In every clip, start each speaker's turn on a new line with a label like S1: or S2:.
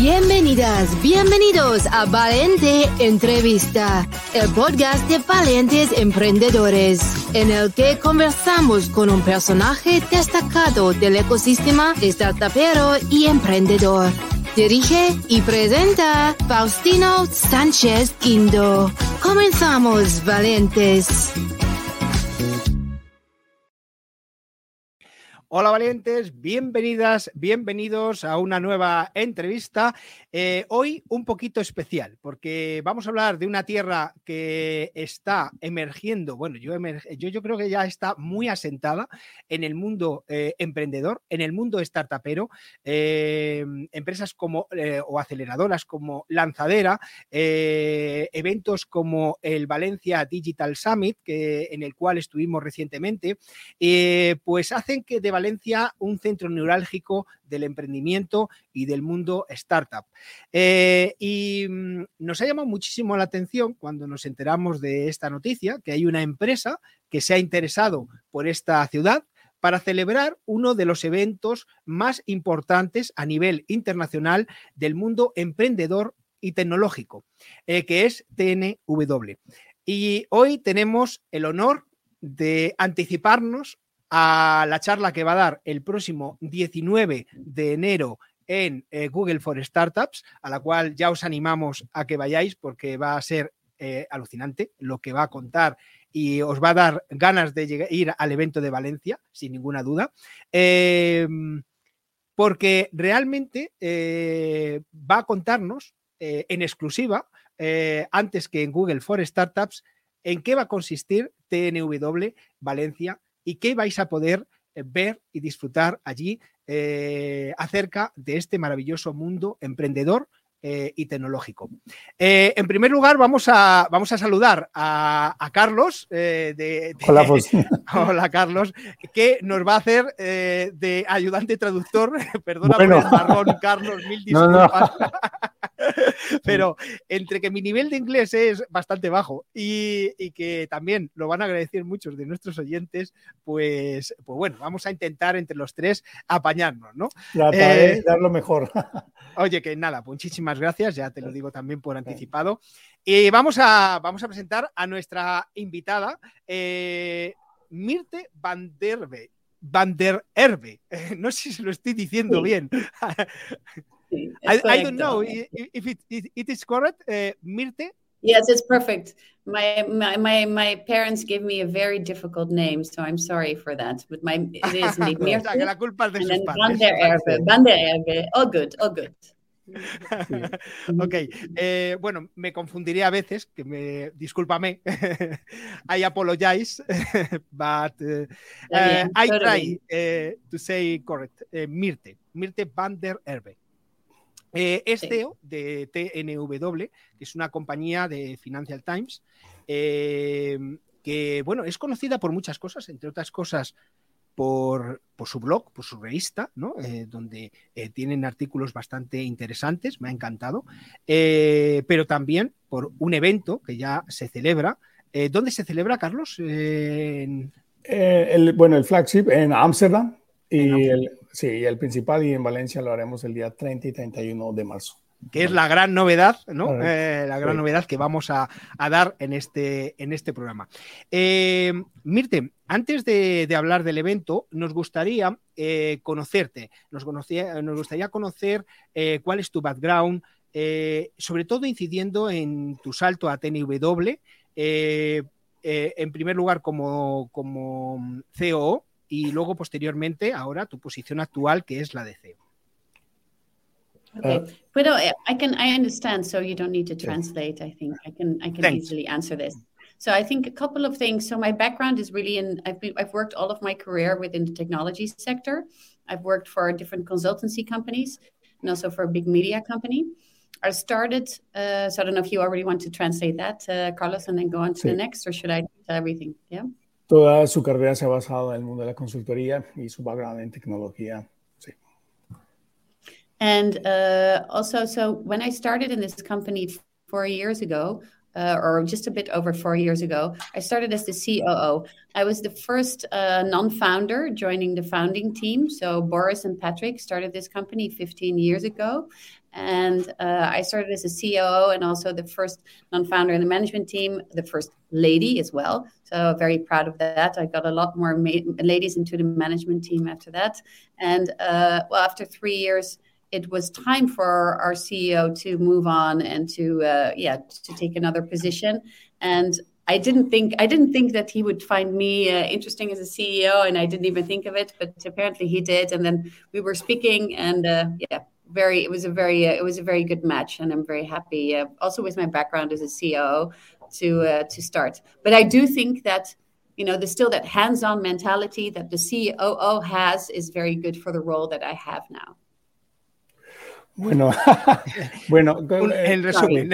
S1: Bienvenidas, bienvenidos a Valente Entrevista, el podcast de valientes emprendedores, en el que conversamos con un personaje destacado del ecosistema startupero y emprendedor. Dirige y presenta Faustino Sánchez Indo. Comenzamos, valientes.
S2: Hola valientes, bienvenidas, bienvenidos a una nueva entrevista. Eh, hoy un poquito especial porque vamos a hablar de una tierra que está emergiendo, bueno, yo, creo que ya está muy asentada en el mundo eh, emprendedor, en el mundo startupero, eh, empresas como o aceleradoras como Lanzadera, eventos como el Valencia Digital Summit, que, en el cual estuvimos recientemente, pues hacen que de Valencia un centro neurálgico del emprendimiento y del mundo startup. Eh, y mm, nos ha llamado muchísimo la atención cuando nos enteramos de esta noticia, que hay una empresa que se ha interesado por esta ciudad para celebrar uno de los eventos más importantes a nivel internacional del mundo emprendedor y tecnológico, eh, que es TNW. Y hoy tenemos el honor de anticiparnos a la charla que va a dar el próximo 19 de enero en eh, Google for Startups, a la cual ya os animamos a que vayáis porque va a ser eh, alucinante lo que va a contar y os va a dar ganas de ir al evento de Valencia, sin ninguna duda. Em, porque realmente eh, va a contarnos en exclusiva, antes que en Google for Startups, en qué va a consistir TNW Valencia y qué vais a poder eh, ver y disfrutar allí eh, acerca de este maravilloso mundo emprendedor eh, y tecnológico. en primer lugar, vamos a, vamos a saludar a, Carlos. de,
S3: hola, pues.
S2: hola, Carlos, que nos va a hacer de ayudante traductor. Perdona por el marrón, Carlos, mil disculpas. Pero entre que mi nivel de inglés es bastante bajo y, que también lo van a agradecer muchos de nuestros oyentes, pues, pues bueno, vamos a intentar entre los tres apañarnos, ¿no?
S3: Eh, dar lo mejor.
S2: Oye, que nada, muchísimas gracias, ya te lo digo también por anticipado. Y vamos a, vamos a presentar a nuestra invitada, eh, Mirte Van der, Van der no sé si lo estoy diciendo bien. I, I, don't know if it, it, it is correct, uh, Mirte.
S4: Yes, it's perfect. My, my my my parents gave me a very difficult name, so I'm sorry for that. But my it is Mirte.
S2: la culpa de
S4: and then Van der Erbe. Van Erbe. All good, all good.
S2: ok, eh, bueno, me confundiré a veces, que me discúlpame. I apologize, but uh, uh, I try uh, to say correct. Mirte, Mirte van der Erbe. Eh, es CEO de TNW, que es una compañía de Financial Times, em, que bueno, es conocida por muchas cosas, entre otras cosas por, su blog, por su revista, ¿no? Eh, donde eh, tienen artículos bastante interesantes, me ha encantado, pero también por un evento que ya se celebra. ¿Dónde se celebra, Carlos?
S3: El, bueno, el flagship en Ámsterdam y el, Sí, el principal y en Valencia lo haremos el día 30 y 31 de marzo.
S2: Que es la gran novedad, ¿no? Eh, la gran novedad que vamos a, dar en este, en este programa. Eh, Mirte, antes de, hablar del evento, nos gustaría eh, conocerte, nos, nos gustaría conocer cuál es tu background, sobre todo incidiendo en tu salto a TNW, en primer lugar como, como COO y luego posteriormente ahora tu posición actual que es la de CEO.
S4: Okay, but uh, I can I understand, so you don't need to translate. I think I can I can Thanks. easily answer this. So I think a couple of things. So my background is really in I've been I've worked all of my career within the technology sector. I've worked for different consultancy companies and also for a big media company. I started. Uh, so I don't know if you already want to translate that, uh, Carlos, and then go on to sí. the next, or should I do everything? Yeah.
S3: Toda su carrera se ha basado en el mundo de la consultoría y su background en tecnología. Sí.
S4: And uh, also, so when I started in this company four years ago, uh, or just a bit over four years ago, I started as the COO. I was the first uh, non founder joining the founding team. So, Boris and Patrick started this company 15 years ago. And uh, I started as a COO and also the first non founder in the management team, the first lady as well. So, very proud of that. I got a lot more ma- ladies into the management team after that. And uh, well, after three years, it was time for our CEO to move on and to uh, yeah to take another position. And I didn't think I didn't think that he would find me uh, interesting as a CEO, and I didn't even think of it, but apparently he did. And then we were speaking, and uh, yeah, very it was a very uh, it was a very good match, and I'm very happy. Uh, also with my background as a CEO to uh, to start, but I do think that you know there's still that hands-on mentality that the COO has is very good for the role that I have now.
S3: Bueno, bueno
S2: en resumen.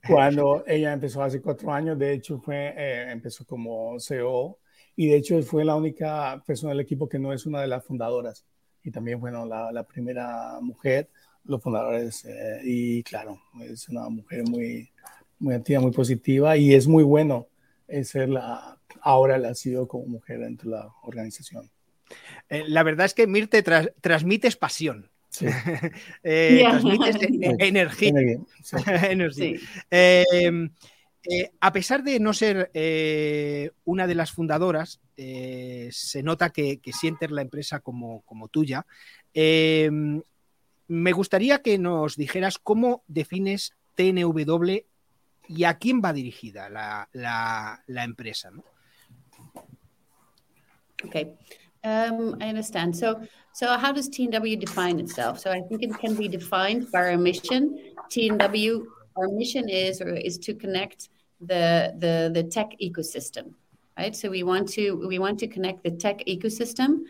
S3: Cuando ella empezó hace cuatro años, de hecho fue, eh, empezó como CEO y de hecho fue la única persona del equipo que no es una de las fundadoras y también bueno la, la primera mujer, los fundadores eh, y claro, es una mujer muy, muy activa, muy positiva y es muy bueno ser la, ahora la CEO como mujer dentro de la organización.
S2: Eh, la verdad es que Mirte transmites pasión. eh, transmites energía. energía. Em, eh, a pesar de no ser eh, una de las fundadoras, eh, se nota que, que, sientes la empresa como, tuya. Me gustaría que nos dijeras cómo defines TNW y a quién va dirigida la empresa. ¿no?
S4: Okay. Um, I understand. So, so how does TNW define itself? So, I think it can be defined by our mission. TNW, our mission is or is to connect the the the tech ecosystem, right? So we want to we want to connect the tech ecosystem,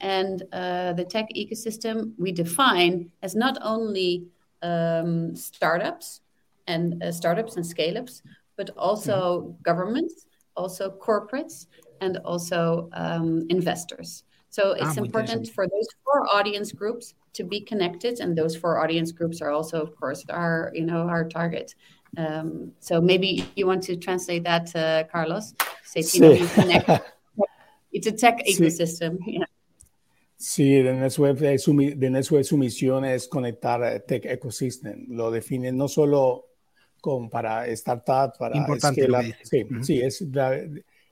S4: and uh, the tech ecosystem we define as not only um, startups and uh, startups and scale ups, but also mm-hmm. governments, also corporates, and also um, investors. So it's ah, important for those four audience groups to be connected, and those four audience groups are also, of course, our you know our target. Um, so maybe you want to translate that, uh, Carlos. Say, sí. it's a tech ecosystem. Sí. Yeah.
S3: Sí, de NetSweb, su, de NetSweb su misión es conectar Tech Ecosystem. Lo define no solo con, para startups, para
S2: Importante
S3: Sí, uh -huh. sí, es la,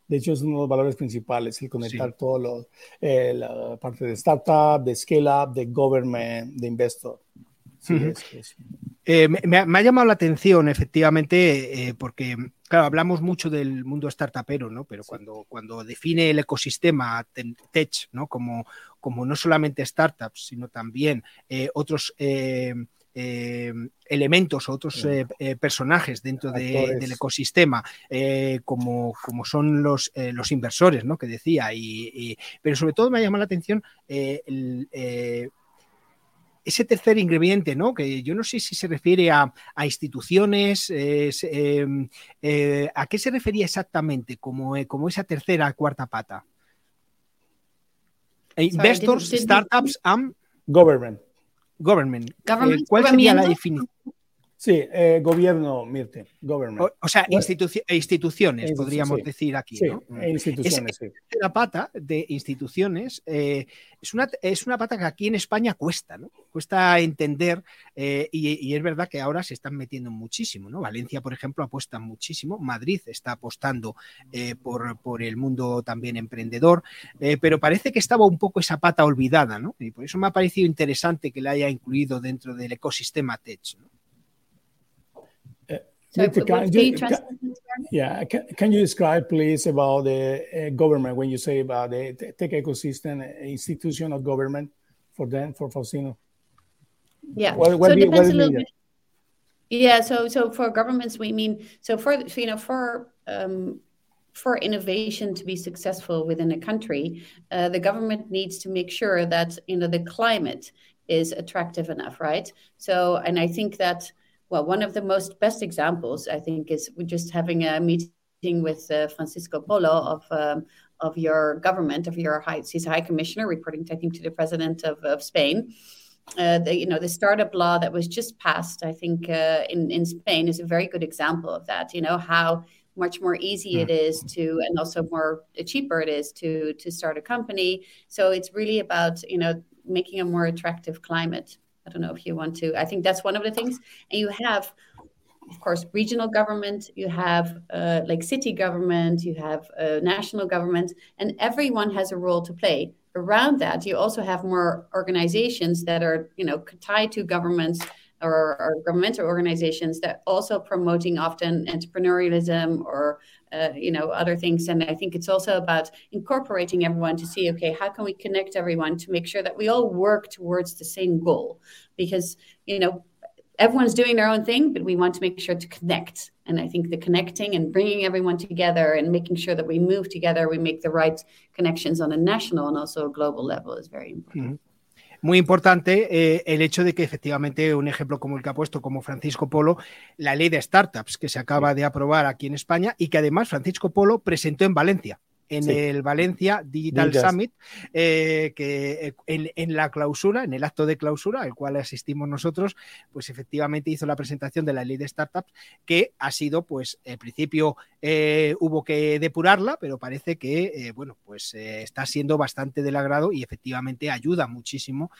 S3: de hecho, es uno de los valores principales, el conectar sí. todo lo, eh, la parte de startup, de scale up, de government, de investor. Sí, uh -huh. es, es.
S2: Eh, me, me, ha llamado la atención, efectivamente, eh, porque, claro, hablamos mucho del mundo startupero, ¿no? Pero sí. cuando, cuando define el ecosistema tech, ¿no? Como, como no solamente startups, sino también eh, otros elementos o otros personajes dentro de, del ecosistema, como, como, son los, los inversores, ¿no? Que decía, y, y, pero sobre todo me ha llamado la atención el, ese tercer ingrediente, ¿no? Que yo no sé si se refiere a, a instituciones, eh, eh, ¿a qué se refería exactamente como, como esa tercera, cuarta pata? Investors, startups and
S3: government.
S2: Government. Government eh, ¿Cuál sería la definición?
S3: Sí, eh, gobierno, Mirte, government.
S2: O, o sea, institu instituciones, podríamos
S3: sí,
S2: decir aquí.
S3: Sí,
S2: ¿no?
S3: instituciones,
S2: es, sí. La pata de instituciones eh, es, una, es una pata que aquí en España cuesta, ¿no? Cuesta entender eh, y, y, es verdad que ahora se están metiendo muchísimo, ¿no? Valencia, por ejemplo, apuesta muchísimo, Madrid está apostando eh, por, por, el mundo también emprendedor, pero parece que estaba un poco esa pata olvidada, ¿no? Y por eso me ha parecido interesante que la haya incluido dentro del ecosistema Tech, ¿no?
S3: So can, you, can, yeah, can, can, you describe, please, about the uh, government when you say about the tech ecosystem, uh, institution of government for them, for Faustino?
S4: Yeah, what, what so it depends a little bit. Yeah, so so for governments, we mean so for you know for um, for innovation to be successful within a country, uh, the government needs to make sure that you know the climate is attractive enough, right? So, and I think that well, one of the most best examples, I think, is just having a meeting with uh, Francisco Polo of um, of your government, of your high, he's a high commissioner reporting, I think, to the president of, of Spain. uh, the you know the startup law that was just passed, I think uh, in in Spain is a very good example of that. You know how much more easy it is to and also more cheaper it is to to start a company. So it's really about you know making a more attractive climate. I don't know if you want to. I think that's one of the things. And you have of course, regional government, you have uh, like city government, you have uh, national government, and everyone has a role to play. Around that, you also have more organizations that are, you know, tied to governments or, or governmental organizations that also promoting often entrepreneurialism or uh, you know other things and i think it's also about incorporating everyone to see okay how can we connect everyone to make sure that we all work towards the same goal because you know everyone's doing their own thing, but we want to make sure to connect. And I think the connecting and bringing everyone together and making sure that we move together, we make the right connections on a national and also a global level is very important. Mm -hmm.
S2: Muy importante eh, el hecho de que efectivamente un ejemplo como el que ha puesto como Francisco Polo, la ley de startups que se acaba de aprobar aquí en España y que además Francisco Polo presentó en Valencia en el Valencia Digital Summit, eh, que eh, en, la clausura, en el acto de clausura al cual asistimos nosotros, pues efectivamente hizo la presentación de la ley de startups, que ha sido, pues, al principio eh, hubo que depurarla, pero parece que, bueno, pues está siendo bastante del agrado y efectivamente ayuda muchísimo.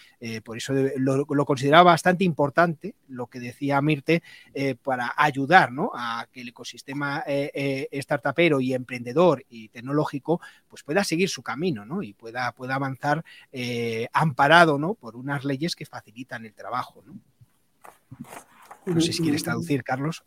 S2: por eso lo, consideraba bastante importante lo que decía Mirte para ayudar ¿no? a que el ecosistema startupero y emprendedor y tecnológico pues pueda seguir su camino, ¿no? Y pueda, pueda avanzar eh, amparado, ¿no? Por unas leyes que facilitan el trabajo, ¿no? No sé si quieres traducir, Carlos.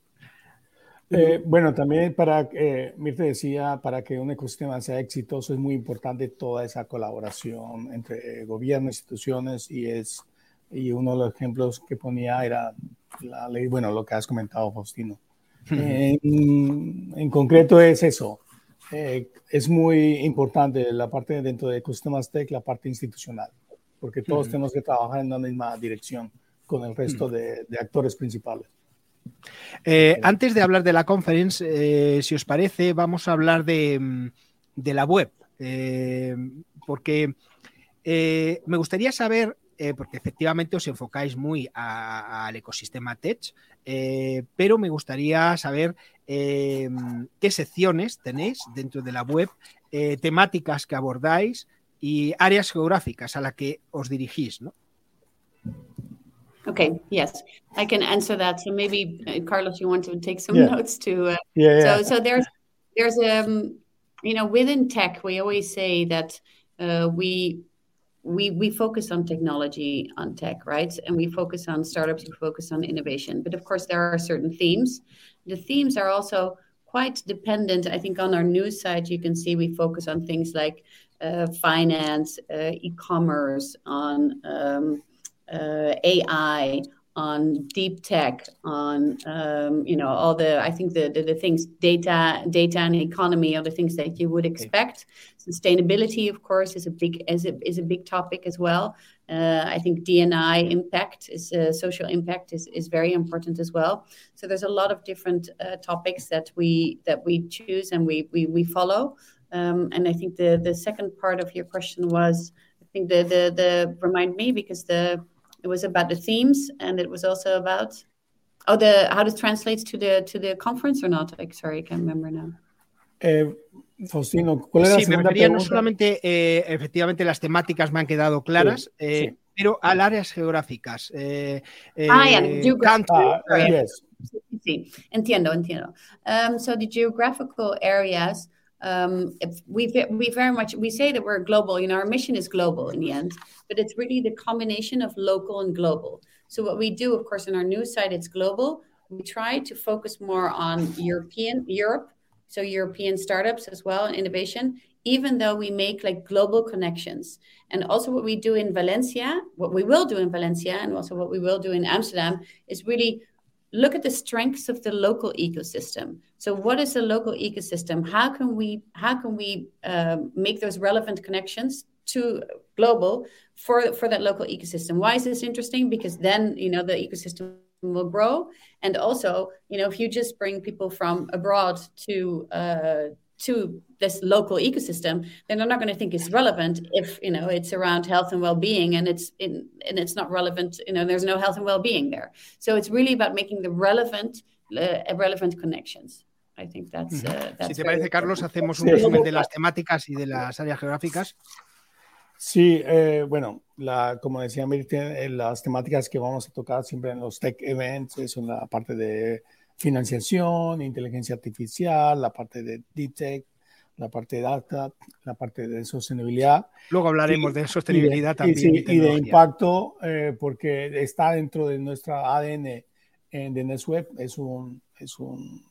S3: Eh, bueno, también para, eh, Mirte decía, para que un ecosistema sea exitoso es muy importante toda esa colaboración entre gobierno, instituciones y es, y uno de los ejemplos que ponía era la ley, bueno, lo que has comentado, Faustino. en, concreto es eso, eh, es muy importante la parte dentro de ecosistemas tech, la parte institucional, porque todos tenemos que trabajar en la misma dirección con el resto de, actores principales.
S2: Eh, antes de hablar de la conference, eh, si os parece, vamos a hablar de, mm, de la web, porque me gustaría saber porque efectivamente os enfocáis muy al ecosistema tech, eh, pero me gustaría saber eh, qué secciones tenéis dentro de la web, temáticas que abordáis y áreas geográficas a las que os dirigís, ¿no?
S4: Okay, yes, I can answer that. So maybe uh, Carlos, you want to take some notes too. Uh, yeah, So, so there's there's um, you know, within tech, we always say that uh, we we we focus on technology on tech right? And we focus on startups we focus on innovation. But of course there are certain themes. The themes are also quite dependent. I think on our news site you can see we focus on things like uh, finance uh, e-commerce on um, uh, ai on deep tech on um, you know all the i think the, the, the things data data and economy are the things that you would expect. Okay. sustainability of course is a big is a, is a big topic as well. Uh, i think dni impact is uh, social impact is, is very important as well. So there's a lot of different uh, topics that we that we choose and we we, we follow. Um, and i think the the second part of your question was i think the the the remind me because the it was about the themes, and it was also about oh the how this translates to the to the conference or not. Like, sorry, I can't remember now.
S3: Eh, Faustino, ¿cuál era
S2: sí, me refería no solamente, eh, efectivamente, las temáticas me han quedado claras, sí, eh, sí. pero a áreas geográficas. Eh,
S4: ah, yeah, country, ah, yes. Sí, entiendo, entiendo. Um, so the geographical areas um, we we very much we say that we're global. You know, our mission is global in the end, but it's really the combination of local and global. So what we do, of course, on our news site, it's global. We try to focus more on European Europe, so European startups as well and innovation. Even though we make like global connections, and also what we do in Valencia, what we will do in Valencia, and also what we will do in Amsterdam is really look at the strengths of the local ecosystem. So what is the local ecosystem? How can we how can we uh, make those relevant connections to global for for that local ecosystem? Why is this interesting? Because then you know the ecosystem will grow. And also you know if you just bring people from abroad to uh, to this local ecosystem, then they're not going to think it's relevant if you know it's around health and well-being and it's in and it's not relevant. You know, there's no health and well-being there. So it's really about making the relevant uh, relevant connections. I think that's, uh, that's
S2: si te parece, Carlos, hacemos un resumen de las temáticas y de las áreas geográficas.
S3: Sí, eh, bueno, la, como decía Mirte, eh, las temáticas que vamos a tocar siempre en los tech events son la parte de financiación, inteligencia artificial, la parte de deep tech, la parte de data, la parte de sostenibilidad.
S2: Luego hablaremos de sostenibilidad
S3: también. Y, de impacto, eh, porque está dentro de nuestra ADN en, de NetWeb, es un, es un,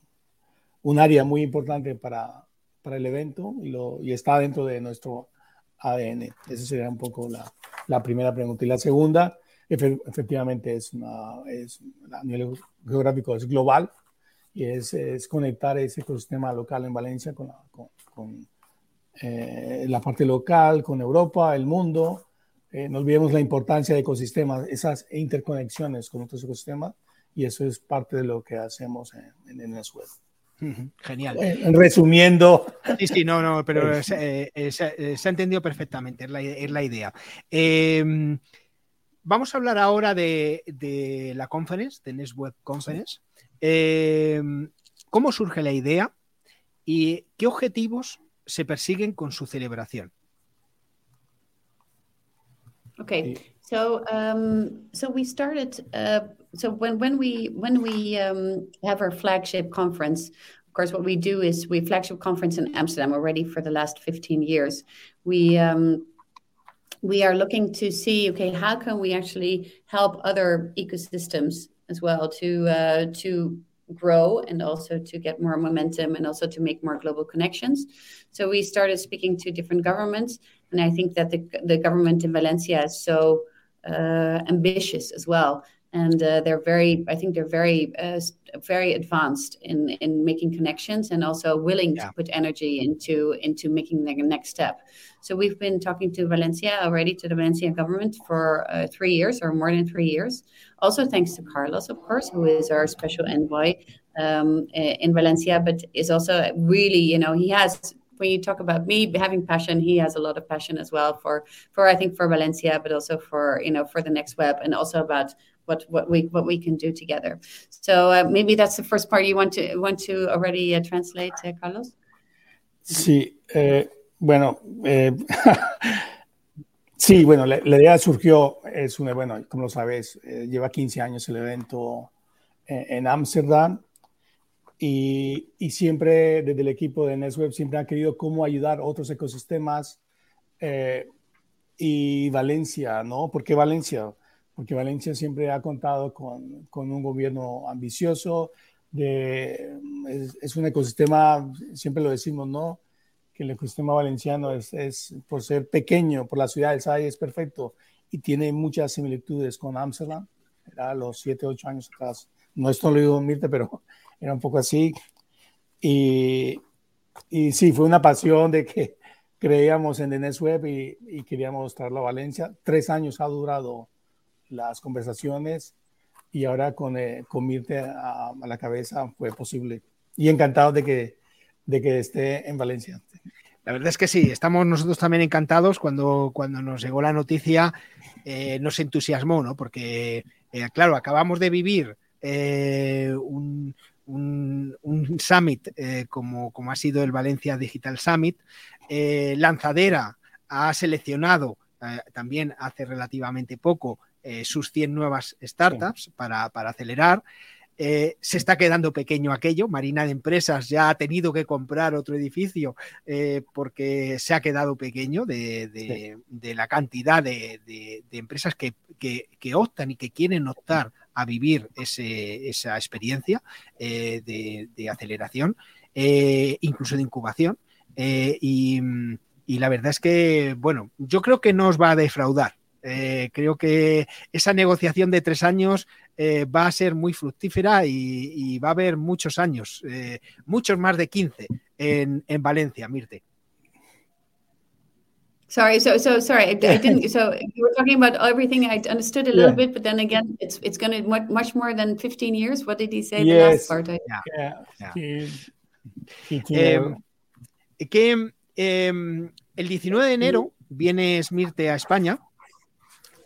S3: un área muy importante para, para el evento y, lo, y está dentro de nuestro ADN. Esa sería un poco la, la primera pregunta. Y la segunda, efectivamente, es, una, es a nivel geográfico, es global y es, es conectar ese ecosistema local en Valencia con, con, con eh, la parte local, con Europa, el mundo. Eh, no olvidemos la importancia de ecosistemas, esas interconexiones con otros ecosistemas, y eso es parte de lo que hacemos en, en, el web.
S2: Genial.
S3: Resumiendo.
S2: Sí, sí, no, no, pero se, eh, se, ha entendido perfectamente, es la, es la idea. Eh, vamos a hablar ahora de, de, la conference, de NetWeb Conference. Eh, ¿Cómo surge la idea y qué objetivos se persiguen con su celebración?
S4: Okay, so um, so we started. Uh, so when when we when we um, have our flagship conference, of course, what we do is we flagship conference in Amsterdam already for the last fifteen years. We um, we are looking to see okay how can we actually help other ecosystems as well to uh, to grow and also to get more momentum and also to make more global connections. So we started speaking to different governments, and I think that the the government in Valencia is so uh, ambitious as well and uh, they're very i think they're very uh, very advanced in in making connections and also willing yeah. to put energy into into making the next step so we've been talking to valencia already to the valencian government for uh, three years or more than three years also thanks to carlos of course who is our special envoy um, in valencia but is also really you know he has when you talk about me having passion, he has a lot of passion as well for for I think for Valencia, but also for you know for the next web and also about what what we what we can do together. So uh, maybe that's the first part you want to want to already uh, translate, uh, Carlos.
S3: Sí, eh, bueno, eh, sí, bueno, la, la, idea surgió es una bueno, como lo sabes, eh, lleva 15 años el evento en Ámsterdam y, y, siempre desde el equipo de NetWeb siempre han querido cómo ayudar a otros ecosistemas y Valencia, ¿no? ¿Por qué Valencia? Porque Valencia siempre ha contado con, con un gobierno ambicioso, de, es, es, un ecosistema, siempre lo decimos, ¿no? Que el ecosistema valenciano es, es por ser pequeño, por la ciudad del SAI es perfecto y tiene muchas similitudes con Ámsterdam, era los 7, 8 años atrás. No esto lo digo Mirte, pero era un poco así. Y, y sí, fue una pasión de que creíamos en DNS Web y, y queríamos traerlo a Valencia. Tres años ha durado las conversaciones y ahora con, eh, con a, a, la cabeza fue posible. Y encantado de que, de que esté en Valencia.
S2: La verdad es que sí, estamos nosotros también encantados cuando, cuando nos llegó la noticia, eh, nos entusiasmó, ¿no? Porque, eh, claro, acabamos de vivir eh, un, un, un, summit eh, como, como ha sido el Valencia Digital Summit. Eh, Lanzadera ha seleccionado también hace relativamente poco eh, sus 100 nuevas startups sí. para, para, acelerar. Eh, se está quedando pequeño aquello. Marina de Empresas ya ha tenido que comprar otro edificio eh, porque se ha quedado pequeño de, de, sí. de la cantidad de, de empresas que, que, que, optan y que quieren optar a vivir ese, esa experiencia de, aceleración, incluso de incubación. Y, y la verdad es que, bueno, yo creo que no os va a defraudar eh, creo que esa negociación de tres años eh, va a ser muy fructífera y, y va a haber muchos años, eh, muchos más de 15 en, en Valencia, Mirte.
S4: Sorry, so so sorry, I, I, didn't. So you were talking about everything. I understood a little yeah. bit, but then again, it's it's going to much much more than fifteen years. What did he say?
S3: Yes.
S4: The last part. I...
S3: Yeah. yeah. yeah. He, he, he,
S2: que em, el 19 de enero viene Smirte a España,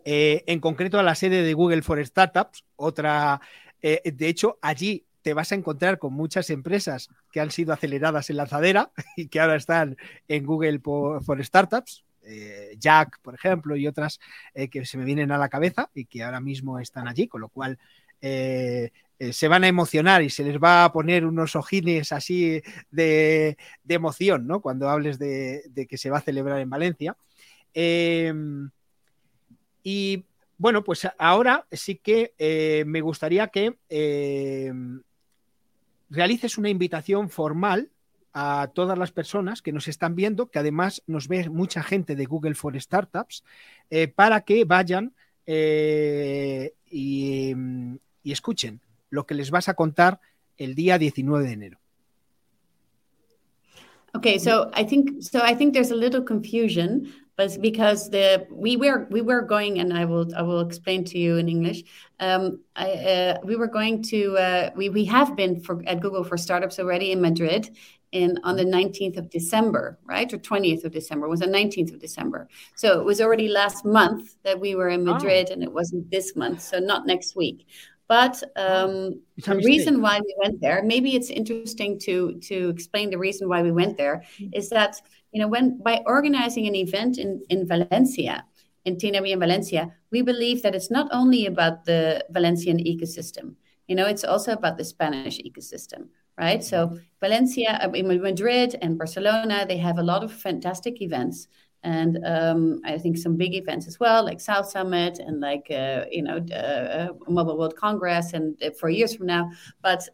S2: eh, en concreto a la sede de Google for Startups, otra, eh, de hecho, allí te vas a encontrar con muchas empresas que han sido aceleradas en lanzadera y que ahora están en Google for Startups, eh, Jack, por ejemplo, y otras que se me vienen a la cabeza y que ahora mismo están allí, con lo cual se van a emocionar y se les va a poner unos ojines así de, emoción, ¿no? Cuando hables de, que se va a celebrar en Valencia. Y bueno, pues ahora sí que eh, me gustaría que em, realices una invitación formal a todas las personas que nos están viendo, que además nos ve mucha gente de Google for Startups, eh, para que vayan eh, y, y escuchen lo que les vas a contar el día 19 de enero.
S4: Okay, so I think so. I think there's a little confusion, but because the we were we were going, and I will I will explain to you in English. Um, I, uh, we were going to uh, we we have been for at Google for startups already in Madrid, in on the 19th of December, right? Or 20th of December. It was the 19th of December. So it was already last month that we were in oh. Madrid, oh. and it wasn't this month, so not next week. But um, the reason why we went there, maybe it's interesting to to explain the reason why we went there, mm-hmm. that you know when by organizing an event in in Valencia, in TNW in Valencia, we believe that it's not only about the Valencian ecosystem. You know, it's also about the Spanish ecosystem, right? So. Valencia, uh, Madrid and Barcelona, they have a lot of fantastic events and um, I think some big events as well, like South Summit and like uh, you know uh, Mobile World Congress, and uh, for years from now. But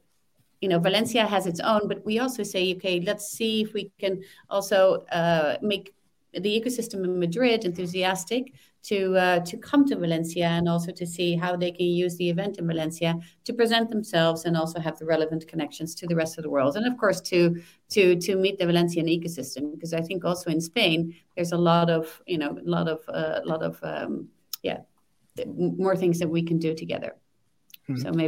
S4: you know, Valencia has its own, but we also say, okay, let's see if we can also uh, make the ecosystem in Madrid enthusiastic to uh, to come to Valencia and also to see how they can use the event in Valencia to present themselves and also have the relevant connections to the rest of the world and of course to to to meet the Valencian ecosystem because I think also in Spain there's a lot of you know a lot of a uh, lot of um, yeah more things that we can do together.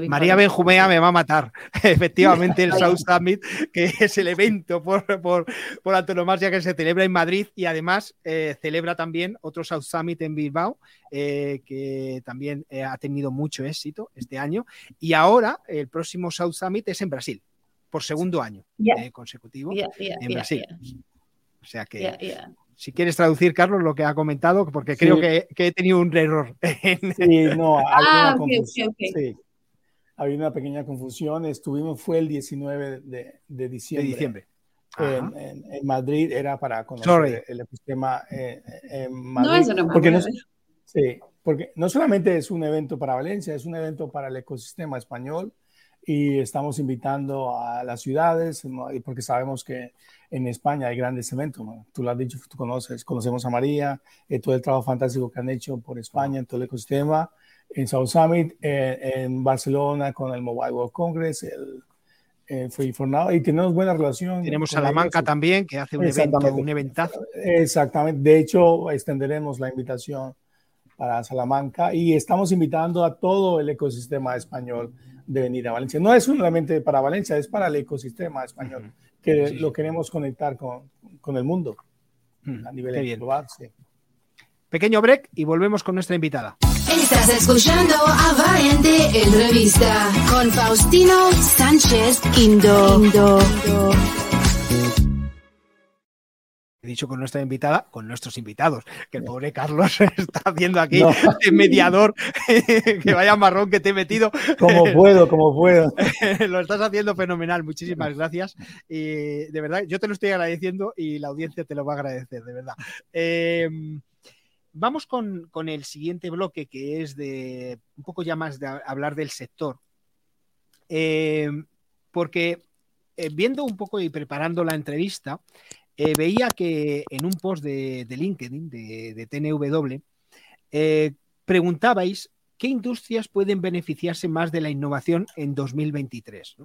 S2: María Benjumea me va a matar. Efectivamente, el South Summit, que es el evento por, por, por antonomasia que se celebra en Madrid y además eh, celebra también otro South Summit en Bilbao, eh, que también eh, ha tenido mucho éxito este año. Y ahora el próximo South Summit es en Brasil, por segundo año consecutivo en Brasil. O sea que si quieres traducir, Carlos, lo que ha comentado, porque creo que, he tenido un error.
S3: Sí, no, ah, Sí había una pequeña confusión. Estuvimos, fue el 19 de, de diciembre.
S2: De diciembre.
S3: En, en, Madrid era para conocer el ecosistema eh, en Madrid. No
S4: es una porque no,
S3: Sí, porque no solamente es un evento para Valencia, es un evento para el ecosistema español y estamos invitando a las ciudades porque sabemos que en España hay grandes eventos. Tú lo has dicho, tú conoces, conocemos a María, eh, todo el trabajo fantástico que han hecho por España en todo el ecosistema en South Summit, en Barcelona con el Mobile World Congress, el, Free for Now, y tenemos buena relación.
S2: Tenemos Salamanca también, que hace un evento, un eventazo.
S3: Exactamente, de hecho, extenderemos la invitación para Salamanca y estamos invitando a todo el ecosistema español de venir a Valencia. No es solamente para Valencia, es para el ecosistema español, que lo queremos conectar con, con el mundo a nivel global. Sí.
S2: Pequeño break y volvemos con nuestra invitada.
S1: Estás escuchando a Valiente Entrevista con Faustino Sánchez Indo.
S2: He dicho con nuestra invitada, con nuestros invitados, que el pobre Carlos está haciendo aquí de mediador, que vaya marrón que te he metido.
S3: Como puedo, como puedo.
S2: lo estás haciendo fenomenal, muchísimas gracias. Y de verdad, yo te lo estoy agradeciendo y la audiencia te lo va a agradecer, de verdad. Eh, Vamos con, el siguiente bloque, que es de un poco ya más de hablar del sector. Eh, porque eh, viendo un poco y preparando la entrevista, eh, veía que en un post de, LinkedIn, de, TNW, preguntabais qué industrias pueden beneficiarse más de la innovación en 2023.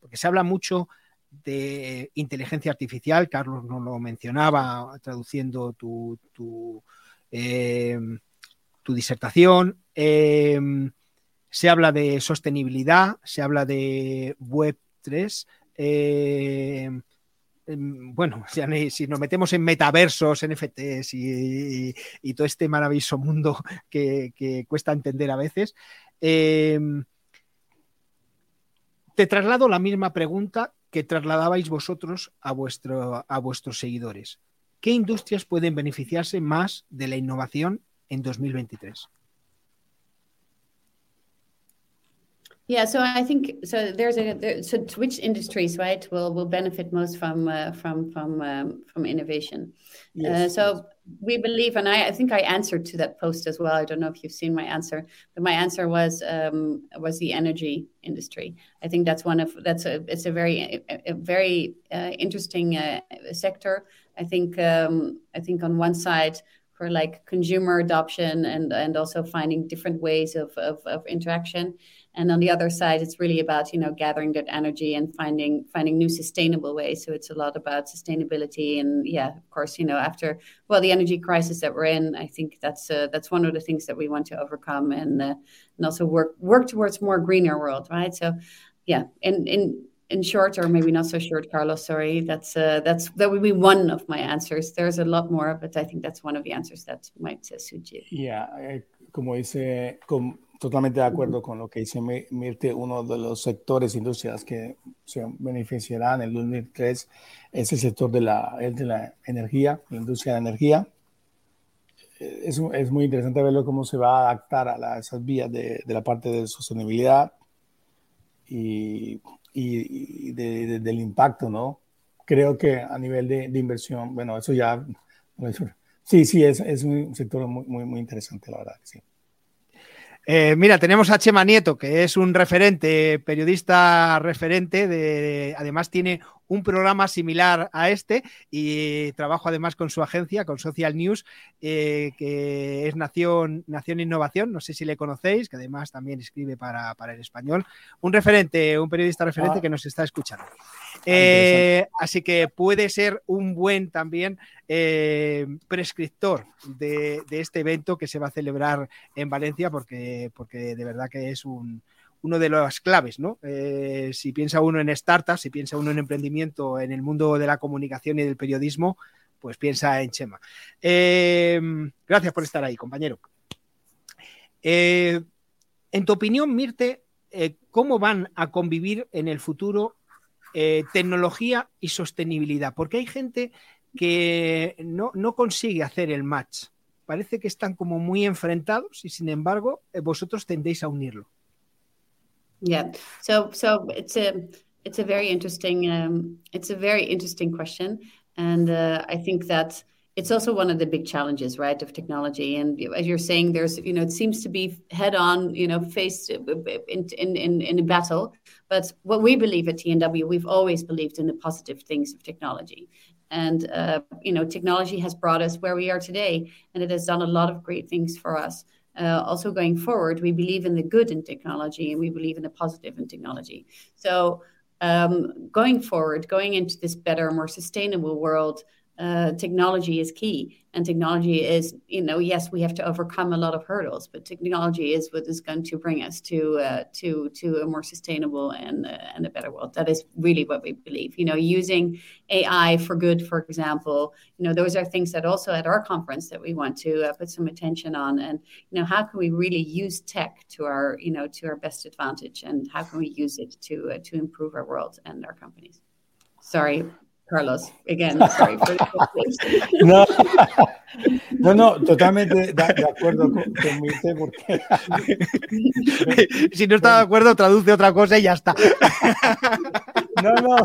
S2: Porque se habla mucho de inteligencia artificial, Carlos nos lo mencionaba traduciendo tu, eh, tu disertación. Eh, se habla de sostenibilidad, se habla de Web 3. Eh, em, bueno, si nos metemos en metaversos, NFTs y, y, todo este maravilloso mundo que, cuesta entender a veces, em, te traslado la misma pregunta que trasladabais vosotros a vuestros seguidores. ¿Qué industrias pueden beneficiarse más de la innovación en 2023?
S4: Yeah, so I think so. There's a there, so which industries right will will benefit most from uh, from from um, from innovation. Yes, uh, so yes. we believe, and I, I think I answered to that post as well. I don't know if you've seen my answer, but my answer was um, was the energy industry. I think that's one of that's a it's a very a, a very uh, interesting uh, sector. I think um, I think on one side for like consumer adoption and and also finding different ways of, of, of interaction. And on the other side it's really about you know gathering that energy and finding finding new sustainable ways. So it's a lot about sustainability and yeah of course you know after well the energy crisis that we're in i think that's uh, that's one of the things that we want to overcome and uh, and also work work towards more greener world right? So yeah in in in short or maybe not so short carlos sorry that's uh, that's that would be one of my answers there's a lot more but i think that's one of the answers that might uh, suit you
S3: yeah eh, como dice com totalmente de acuerdo con lo que dice Mirte. Uno de los sectores, industrias que se beneficiarán en el 2003 es el sector de la, de la energía, la industria de energía. Es, es, muy interesante verlo cómo se va a adaptar a, esas vías de, de, la parte de sostenibilidad y, y, de, del impacto, ¿no? Creo que a nivel de, inversión, bueno, eso ya... Sí, sí, es, es un sector muy, muy, muy interesante, la verdad, sí.
S2: Eh, mira, tenemos a Chema Nieto, que es un referente, periodista referente, de, además tiene un programa similar a este y trabajo además con su agencia, con Social News, eh, que es Nación, Nación Innovación, no sé si le conocéis, que además también escribe para, el español, un referente, un periodista referente ah. que nos está escuchando. Eh, así que puede ser un buen también eh, prescriptor de, este evento que se va a celebrar en Valencia, porque, porque de verdad que es un, uno de las claves, ¿no? Eh, si piensa uno en startups, si piensa uno en emprendimiento en el mundo de la comunicación y del periodismo, pues piensa en Chema. gracias por estar ahí, compañero. en tu opinión, Mirte, ¿cómo van a convivir en el futuro eh, tecnología y sostenibilidad, porque hay gente que no, no consigue hacer el match. Parece que están como muy enfrentados y sin embargo eh, vosotros tendéis a unirlo.
S4: Yeah, so so it's a it's a very interesting um, it's a very interesting question, and uh, I think that it's also one of the big challenges right of technology. And as you're saying there's you know it seems to be head on you know faced in in in, in a battle. But what we believe at tnw we've always believed in the positive things of technology. And uh, you know technology has brought us where we are today and it has done a lot of great things for us. uh, also going forward we believe in the good in technology and we believe in the positive in technology. So um, going forward going into this better more sustainable world uh, technology is key and technology is you know yes we have to overcome a lot of hurdles but technology is what is going to bring us to uh, to to a more sustainable and uh, and a better world. That is really what we believe. You know using ai for good for example you know those are things that also at our conference that we want to uh, put some attention on. And you know how can we really use tech to our you know to our best advantage? And how can we use it to uh, to improve our world and our companies? Sorry Carlos, again, sorry for
S3: no, no, no, totalmente de, acuerdo con, con porque...
S2: si no está de acuerdo, traduce otra cosa y ya está.
S3: No, no,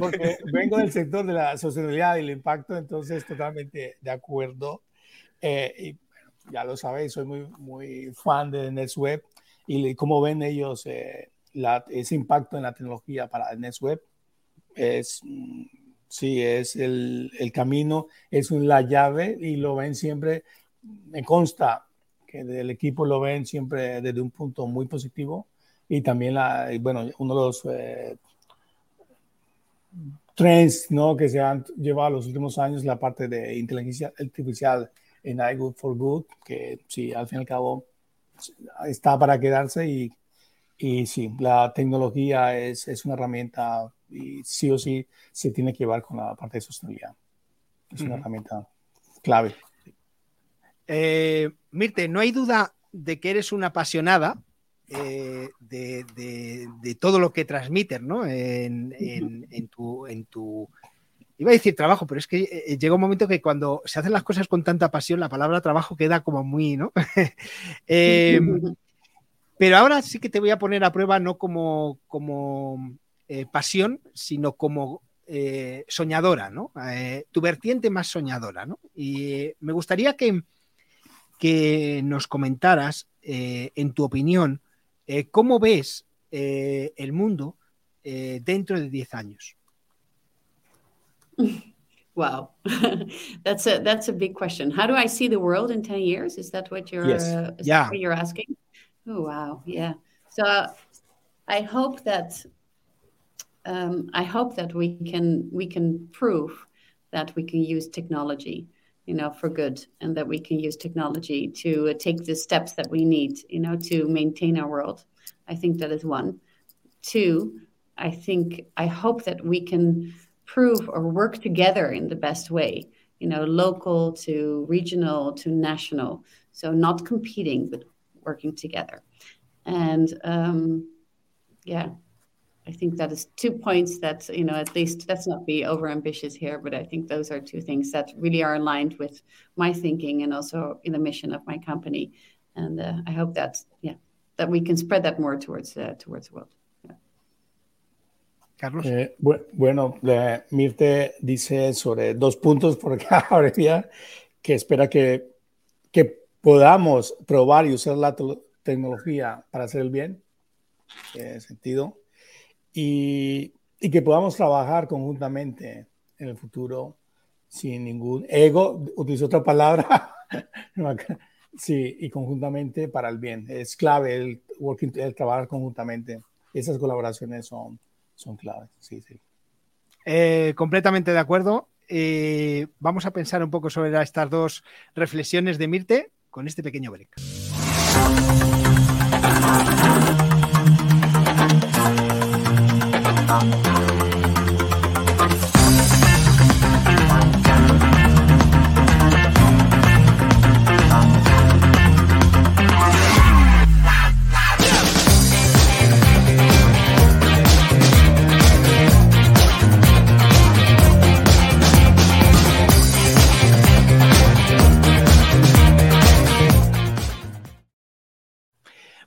S3: porque vengo del sector de la sostenibilidad y el impacto, entonces totalmente de acuerdo. Eh, y ya lo sabéis, soy muy, muy fan de NetWeb y cómo ven ellos eh, la, ese impacto en la tecnología para NetWeb es, sí, es el, el camino, es la llave y lo ven siempre, me consta que del equipo lo ven siempre desde un punto muy positivo y también, la, bueno, uno de los eh, trends ¿no? que se han llevado los últimos años, la parte de inteligencia artificial en iGood for Good, que sí, al fin y al cabo está para quedarse y Y sí, la tecnología es, es, una herramienta y sí o sí se tiene que llevar con la parte de sostenibilidad. Es una herramienta clave.
S2: Eh, Mirte, no hay duda de que eres una apasionada eh, de, todo lo que transmites, ¿no? En, tu, en, tu, Iba a decir trabajo, pero es que eh, llega un momento que cuando se hacen las cosas con tanta pasión, la palabra trabajo queda como muy, ¿no? Em, pero ahora sí que te voy a poner a prueba no como, como pasión, sino como soñadora, ¿no? tu vertiente más soñadora, ¿no? Y me gustaría que, que nos comentaras, eh, en tu opinión, eh, cómo ves eh, el mundo dentro de 10 años.
S4: Wow, that's a that's a big question. How do I see the world in 10 years? Is that what you're
S3: yes. uh,
S2: yeah.
S4: what you're asking? Oh wow, yeah. So I hope that um, I hope that we can we can prove that we can use technology you know, for good, and that we can use technology to uh, take the steps that we need, you know, to maintain our world. I think that is one. Two, I think I hope that we can prove or work together in the best way, you know, local to regional to national. So not competing, but working together. And um, yeah, I think that is two points that, you know, at least let's not be over ambitious here, but I think those are two things that really are aligned with my thinking and also in the mission of my company. And uh, I hope that, yeah, that we can spread that more towards, uh, towards the world.
S2: Carlos.
S3: Eh, bueno, eh, Mirte dice sobre dos puntos por acá, que espera que, que podamos probar y usar la tecnología para hacer el bien. En sentido y, y que podamos trabajar conjuntamente en el futuro sin ningún ego, utilizo otra palabra, sí, y conjuntamente para el bien. Es clave el, working, el trabajar conjuntamente. Esas colaboraciones son, son claves, sí, sí.
S2: Eh, completamente de acuerdo. Eh, vamos a pensar un poco sobre estas dos reflexiones de Mirte con este pequeño break.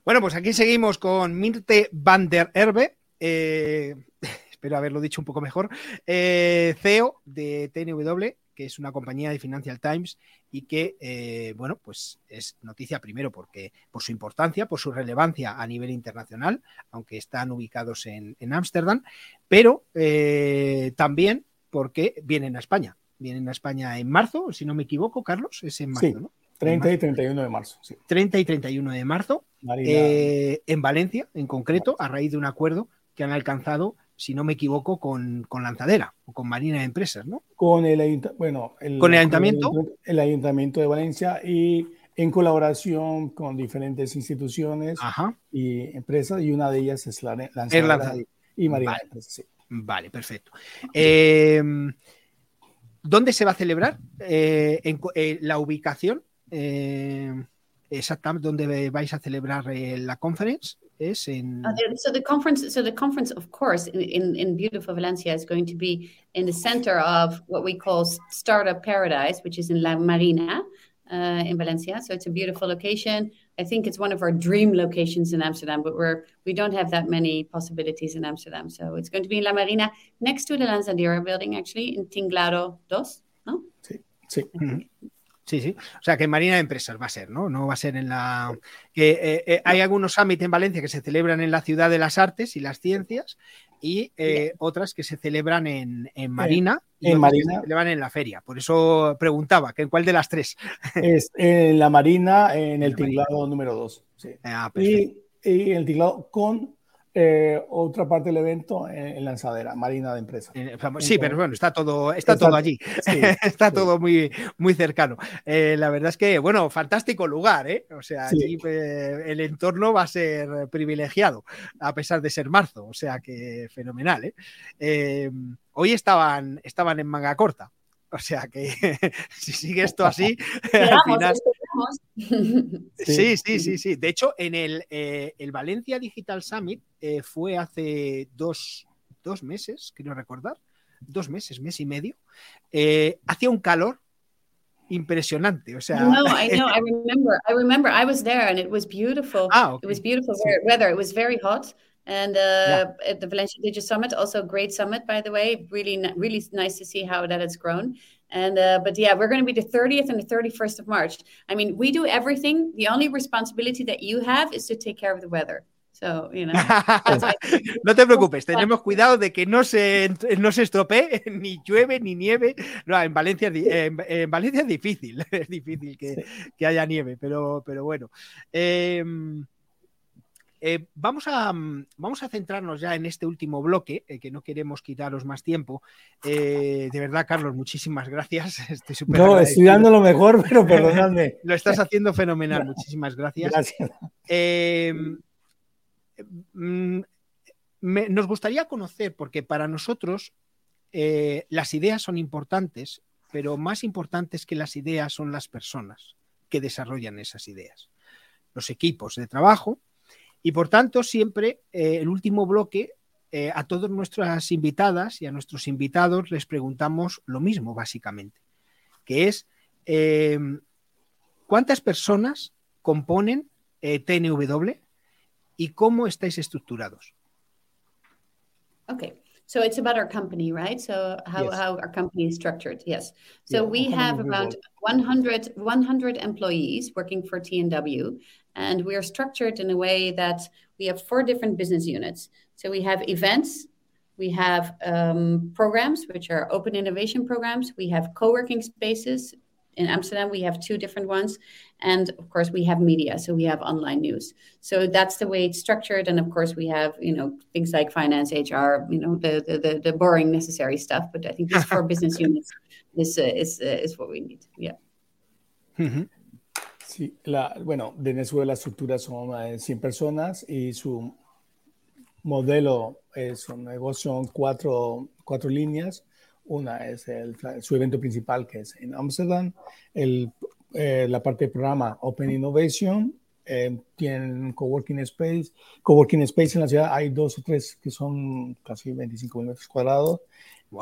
S2: Bueno, pues aquí seguimos con Mirte van der Erbe, eh, espero haberlo dicho un poco mejor, eh, CEO de TNW, que es una compañía de Financial Times y que, eh, bueno, pues es noticia primero porque por su importancia, por su relevancia a nivel internacional, aunque están ubicados en Ámsterdam, pero también porque vienen a España. Vienen a España en marzo, si no me equivoco, Carlos, es en marzo, ¿no?
S3: 30 y 31 de marzo. Sí.
S2: 30 y 31 de marzo. Eh, en Valencia, en concreto, a raíz de un acuerdo que han alcanzado, si no me equivoco, con, con Lanzadera o con Marina de Empresas, ¿no?
S3: Con el, bueno,
S2: ¿Con el ayuntamiento.
S3: El, ayuntamiento de Valencia y en colaboración con diferentes instituciones y empresas, y una de ellas es la Lanzadera y, Marina
S2: vale.
S3: de Empresas. Sí.
S2: Vale, perfecto. Eh, ¿Dónde se va a celebrar? Eh, en, eh, la ubicación exactamente donde vais a celebrar eh, la conference es en
S4: uh, so the conference so the conference of course in, in, in beautiful valencia is going to be in the center of what we call startup paradise which is in la marina uh, in valencia. So it's a beautiful location. I think it's one of our dream locations in amsterdam but we're we don't have that many possibilities in amsterdam. So it's going to be in la marina next to the lanzadera building actually in tinglado 2 no?
S3: Sí sí. Mm -hmm.
S2: Sí, sí. O sea, que Marina de Empresas va a ser, ¿no? No va a ser en la... Eh, eh, hay algunos summits en Valencia que se celebran en la ciudad de las artes y las ciencias y eh, otras que se celebran en, en Marina y
S3: en Marina.
S2: se celebran en la feria. Por eso preguntaba, ¿en cuál de las tres?
S3: Es en la Marina, en el tinglado número 2. Sí.
S2: Ah,
S3: y, y, el tinglado con eh, otra parte del evento en, Lanzadera, Marina de Empresa.
S2: sí, pero bueno, está todo, está, todo allí. está todo muy, muy cercano. Eh, la verdad es que, bueno, fantástico lugar, ¿eh? O sea, allí eh, el entorno va a ser privilegiado, a pesar de ser marzo. O sea que fenomenal, ¿eh? hoy estaban, estaban en manga corta. O sea que si sigue esto así, al final. Sí, sí, sí, sí. De hecho, en el, eh, el Valencia Digital Summit eh, fue hace dos, dos meses, quiero recordar, dos meses, mes y medio. Eh, hacía un calor impresionante. O sea,
S4: no, I know, I remember, I remember, I was there and it was beautiful. Ah, okay. It was beautiful weather. It was very hot. And uh, yeah. at the Valencia Digital Summit, also a great summit, by the way. Really, really nice to see how that has grown. And uh, but yeah, we're going to be the 30th and the 31st of March. I mean, we do everything. The only responsibility that you have is to take care of the weather. So, you know,
S2: no te preocupes, tenemos cuidado de que no se, no se estropee, ni llueve, ni nieve. No, en Valencia, en, en Valencia es difícil, es difícil que, que haya nieve, pero, pero bueno. Eh, eh, vamos, a, mm, vamos a centrarnos ya en este último bloque, eh, que no queremos quitaros más tiempo. Eh, de verdad, Carlos, muchísimas gracias.
S3: Estoy súper No, estoy dando lo mejor, pero perdonadme.
S2: lo estás haciendo fenomenal, muchísimas gracias.
S3: Gracias.
S2: Mm, me, nos gustaría conocer, porque para nosotros las ideas son importantes, pero más importantes que las ideas son las personas que desarrollan esas ideas. Los equipos de trabajo, y por tanto, siempre eh, el último bloque, eh, a todas nuestras invitadas y a nuestros invitados les preguntamos lo mismo, básicamente, que es eh, cuántas personas componen TNW y cómo estáis estructurados.
S4: Okay. So it's about our company, right? So how, yes. how our company is structured. Yes. So yeah, we have about 100, 100 employees working for TNW. And we are structured in a way that we have four different business units. So we have events, we have um, programs, which are open innovation programs. We have co working spaces. In Amsterdam, we have two different ones. And of course, we have media. So we have online news. So that's the way it's structured. And of course, we have, you know, things like finance, HR, you know, the, the, the, the boring, necessary stuff. But I think these four business units is, uh, is, uh, is what we need. Yeah.
S3: Mm-hmm. Sí, la, bueno, de Venezuela la estructura son 100 personas y su modelo es un negocio son cuatro, cuatro líneas. Una es el, su evento principal que es en Amsterdam, el, eh, la parte del programa Open Innovation, eh, tienen coworking space, coworking space en la ciudad hay dos o tres que son casi 25 metros cuadrados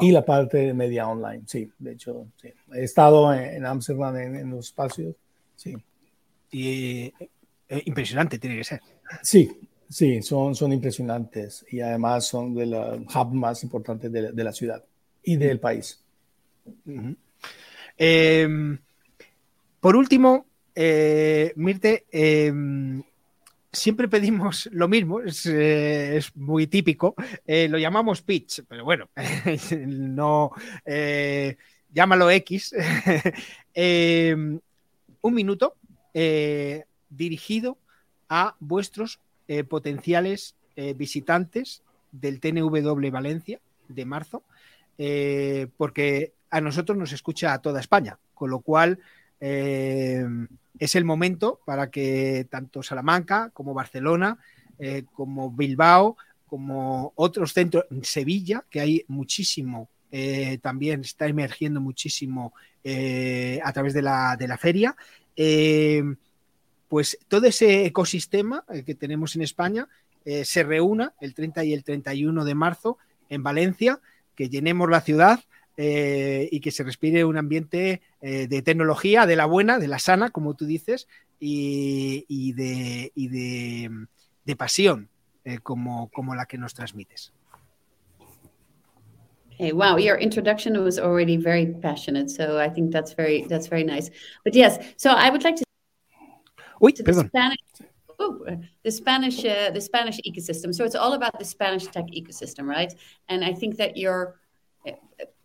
S3: y la parte de media online, sí, de hecho, sí. he estado en Amsterdam en, en los espacios, sí.
S2: Y eh, impresionante tiene que ser.
S3: Sí, sí, son, son impresionantes y además son de la hub más importante de, de la ciudad y del país.
S2: eh, por último, eh, Mirte, eh, siempre pedimos lo mismo, es, eh, es muy típico, eh, lo llamamos pitch, pero bueno, no, llámalo X. un minuto eh, dirigido a vuestros eh, potenciales eh, visitantes del TNW Valencia de marzo, porque a nosotros nos escucha toda España, con lo cual es el momento para que tanto Salamanca como Barcelona, como Bilbao, como otros centros, Sevilla, que hay muchísimo, también está emergiendo muchísimo a través de la, de la feria, eh, pues todo ese ecosistema que tenemos en España eh, se reúna el 30 y el 31 de marzo en Valencia, que llenemos la ciudad eh, y que se respire un ambiente de tecnología, de la buena, de la sana, como tú dices, y, de, pasión, como la que nos transmites.
S4: Hey, wow, your introduction was already very passionate, so I think that's very that's very nice. But yes, so I would like to.
S2: To the
S4: Spanish, ooh, the Spanish, uh, the Spanish ecosystem. So it's all about the Spanish tech ecosystem, right? And I think that you're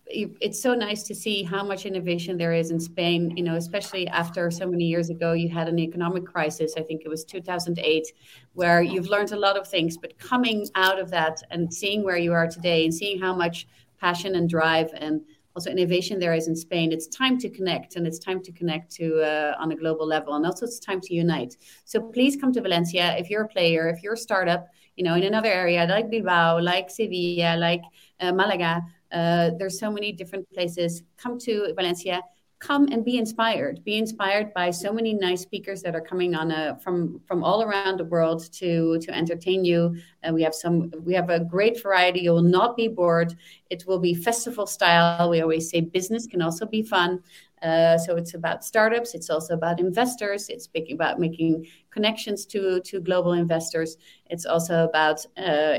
S4: it's so nice to see how much innovation there is in Spain, you know, especially after so many years ago you had an economic crisis. I think it was 2008, where you've learned a lot of things, but coming out of that and seeing where you are today and seeing how much passion and drive and also innovation there is in Spain. It's time to connect, and it's time to connect to uh, on a global level, and also it's time to unite. So please come to Valencia if you're a player, if you're a startup, you know, in another area like Bilbao, like Sevilla, like uh, Malaga. Uh, there's so many different places. Come to Valencia come and be inspired be inspired by so many nice speakers that are coming on a, from from all around the world to to entertain you. And we have some we have a great variety. You will not be bored. It will be festival style. We always say business can also be fun uh, so it's about startups. It's also about investors. It's about making connections to to global investors. It's also about uh,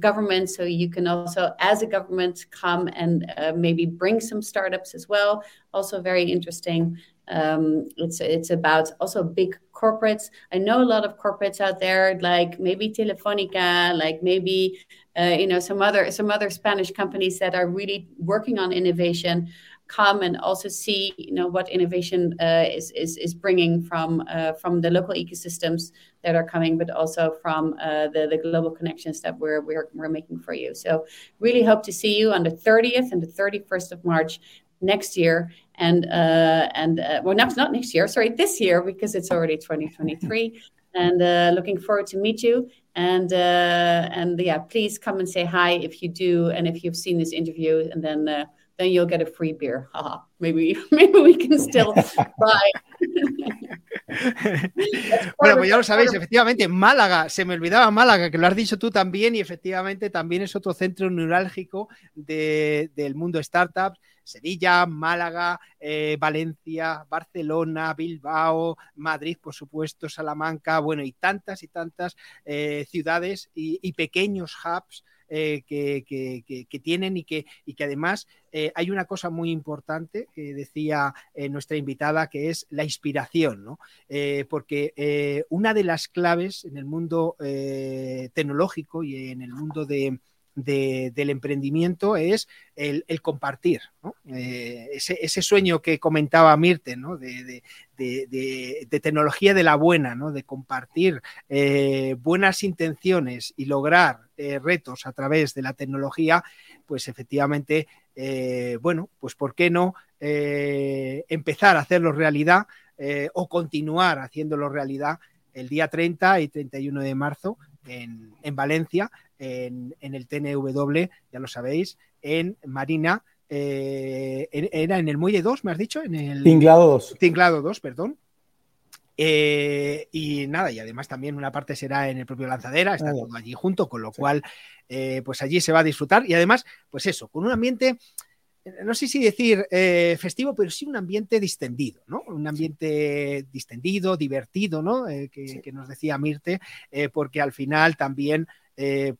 S4: government. So you can also, as a government, come and uh, maybe bring some startups as well. Also very interesting. Um, it's it's about also big corporates. I know a lot of corporates out there, like maybe Telefonica, like maybe uh, you know some other some other Spanish companies that are really working on innovation come and also see you know what innovation uh, is, is is bringing from uh, from the local ecosystems that are coming, but also from uh, the the global connections that we're we're we're making for you. So really hope to see you on the 30th and the 31st of March next year. And uh, and uh, well not not next year sorry this year because it's already 2023 and uh, looking forward to meet you. And uh, and yeah please come and say hi if you do and if you've seen this interview. And then uh, then you'll get a free beer. Haha. Maybe, maybe we can still buy.
S2: bueno, pues ya lo sabéis, efectivamente, Málaga, se me olvidaba Málaga, que lo has dicho tú también, y efectivamente también es otro centro neurálgico de, del mundo startups. Sevilla, Málaga, eh, Valencia, Barcelona, Bilbao, Madrid, por supuesto, Salamanca, bueno, y tantas y tantas eh, ciudades y, y, pequeños hubs eh, que, tienen y que, y que además eh, hay una cosa muy importante que decía eh, nuestra invitada, que es la inspiración, ¿no? porque una de las claves en el mundo tecnológico y en el mundo de, del emprendimiento es el, compartir, ese, sueño que comentaba Mirte, de, tecnología de la buena, ¿no? de compartir buenas intenciones y lograr eh, retos a través de la tecnología, pues efectivamente, eh, bueno, pues ¿por qué no eh, empezar a hacerlo realidad o continuar haciéndolo realidad el día 30 y 31 de marzo en, Valencia, en, el TNW, ya lo sabéis, en Marina. era en el Muelle 2, me has dicho, en el
S3: Tinglado 2.
S2: Tinglado 2, perdón. Eh, y nada, y además también una parte será en el propio lanzadera, está todo allí junto, con lo cual, eh, pues allí se va a disfrutar. Y además, pues eso, con un ambiente, no sé si decir eh, festivo, pero sí un ambiente distendido, ¿no? Un ambiente distendido, divertido, ¿no? Que, nos decía Mirte, porque al final también.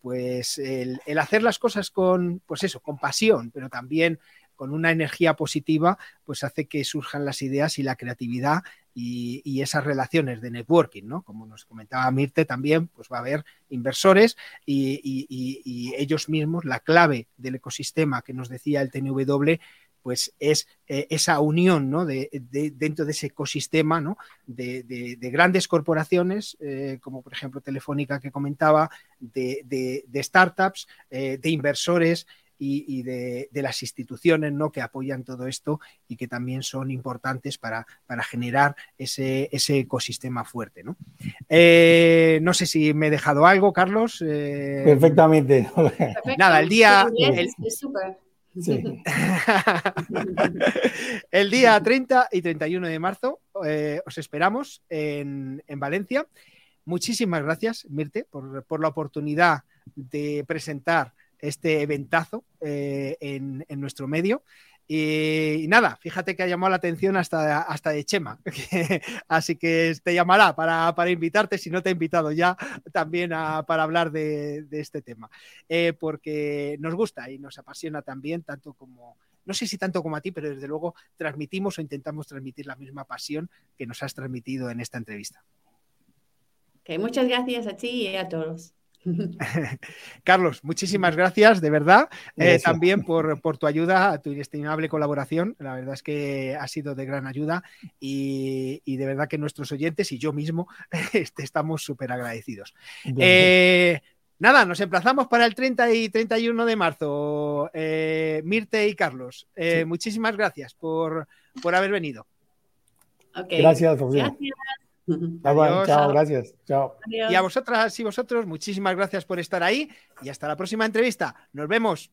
S2: Pues el, hacer las cosas con, pues eso, con pasión, pero también con una energía positiva, pues hace que surjan las ideas y la creatividad y, esas relaciones de networking, ¿no? Como nos comentaba Mirte también, pues va a haber inversores y, ellos mismos, la clave del ecosistema que nos decía el TNW, pues es eh, esa unión ¿no? de, dentro de ese ecosistema ¿no? de, grandes corporaciones, eh, como por ejemplo Telefónica que comentaba, de, startups, eh, de inversores y, de, las instituciones ¿no? que apoyan todo esto y que también son importantes para, para generar ese, ese, ecosistema fuerte. ¿no? Eh, no sé si me he dejado algo, Carlos.
S3: Eh, Perfectamente.
S2: Nada, el día... el... día 30 y 31 de marzo eh, os esperamos en, en, Valencia. Muchísimas gracias, Mirte, por, por la oportunidad de presentar este eventazo eh, en, nuestro medio. Y, nada, fíjate que ha llamado la atención hasta, hasta de Chema. Así que te llamará para, invitarte, si no te ha invitado ya, también para hablar de, este tema. Eh, porque nos gusta y nos apasiona también, tanto como, no sé si tanto como a ti, pero desde luego transmitimos o intentamos transmitir la misma pasión que nos has transmitido en esta entrevista.
S4: muchas gracias a ti y a todos.
S2: Carlos, muchísimas gracias, de verdad, eh, también por, tu ayuda, tu inestimable colaboración. La verdad es que ha sido de gran ayuda y, de verdad que nuestros oyentes y yo mismo este, estamos súper agradecidos. Eh, nada, nos emplazamos para el 30 y 31 de marzo. Eh, Mirte y Carlos, muchísimas gracias por, por haber venido.
S3: Gracias, Gracias chao, gracias. Chao.
S2: Y a vosotras y vosotros, muchísimas gracias por estar ahí y hasta la próxima entrevista. Nos vemos.